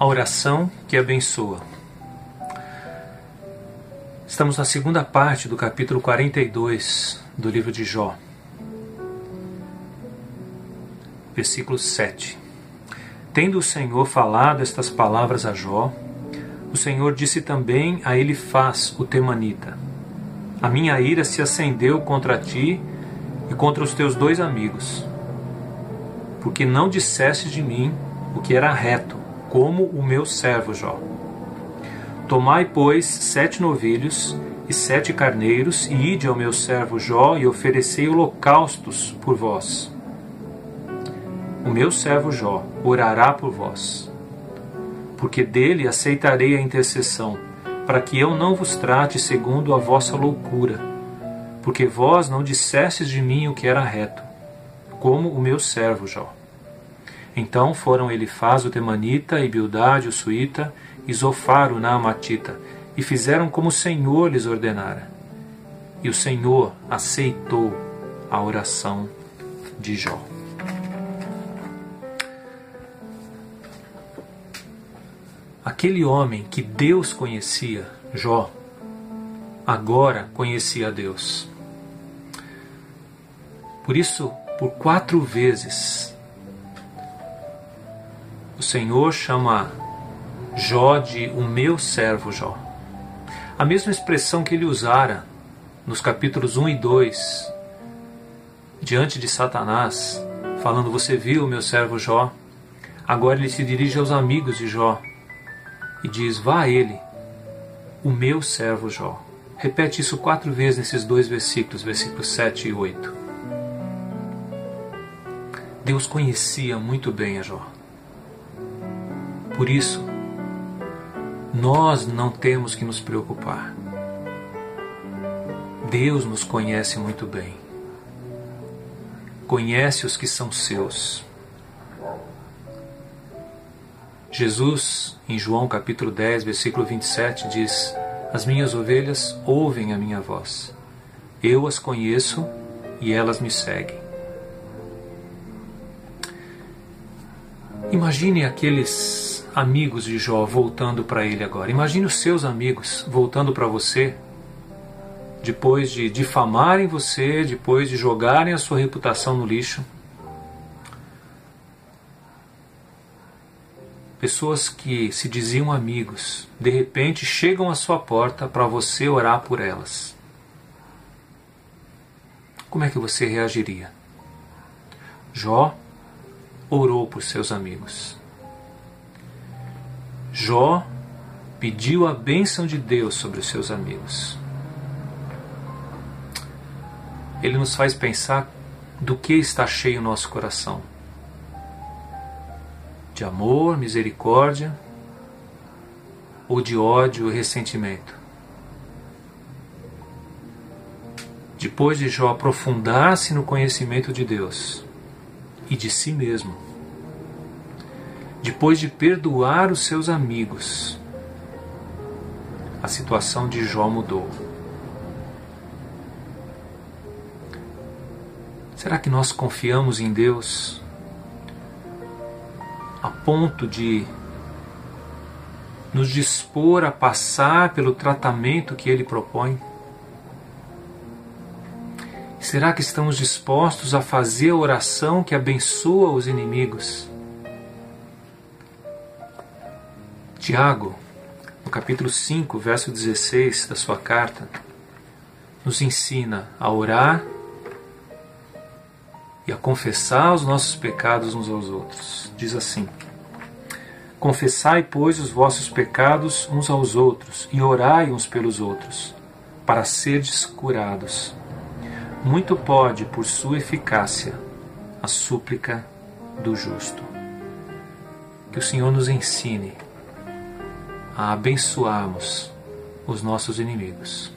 A oração que abençoa. Estamos na segunda parte do capítulo 42 do livro de Jó. Versículo 7. Tendo o Senhor falado estas palavras a Jó, o Senhor disse também a Elifaz, o temanita: A minha ira se acendeu contra ti e contra os teus dois amigos, porque não disseste de mim o que era reto como o meu servo Jó. Tomai, pois, sete novilhos e sete carneiros, e ide ao meu servo Jó e oferecei holocaustos por vós. O meu servo Jó orará por vós, porque dele aceitarei a intercessão, para que eu não vos trate segundo a vossa loucura, porque vós não dissestes de mim o que era reto, como o meu servo Jó. Então foram Elifaz o Temanita, e Bildade o Suíta, e Zofar o Naamatita, e fizeram como o Senhor lhes ordenara. E o Senhor aceitou a oração de Jó. Aquele homem que Deus conhecia, Jó, agora conhecia Deus. Por isso, por quatro vezes, o Senhor chama Jó de o meu servo Jó. A mesma expressão que ele usara nos capítulos 1 e 2, diante de Satanás, falando: Você viu o meu servo Jó? Agora ele se dirige aos amigos de Jó e diz: Vá a ele, o meu servo Jó. Repete isso quatro vezes nesses dois versículos, versículos 7 e 8. Deus conhecia muito bem a Jó. Por isso, nós não temos que nos preocupar. Deus nos conhece muito bem. Conhece os que são seus. Jesus, em João capítulo 10, versículo 27, diz: As minhas ovelhas ouvem a minha voz. Eu as conheço e elas me seguem. Imagine aqueles amigos de Jó voltando para ele agora. Imagine os seus amigos voltando para você depois de difamarem você, depois de jogarem a sua reputação no lixo. Pessoas que se diziam amigos, de repente chegam à sua porta para você orar por elas. Como é que você reagiria? Jó orou por seus amigos. Jó pediu a bênção de Deus sobre os seus amigos. Ele nos faz pensar do que está cheio o nosso coração: de amor, misericórdia ou de ódio e ressentimento. Depois de Jó aprofundar-se no conhecimento de Deus e de si mesmo, depois de perdoar os seus amigos, a situação de Jó mudou. Será que nós confiamos em Deus a ponto de nos dispor a passar pelo tratamento que Ele propõe? Será que estamos dispostos a fazer a oração que abençoa os inimigos? Tiago, no capítulo 5, verso 16 da sua carta, nos ensina a orar e a confessar os nossos pecados uns aos outros. Diz assim: Confessai, pois, os vossos pecados uns aos outros e orai uns pelos outros, para serdes curados. Muito pode, por sua eficácia, a súplica do justo. Que o Senhor nos ensine a abençoarmos os nossos inimigos.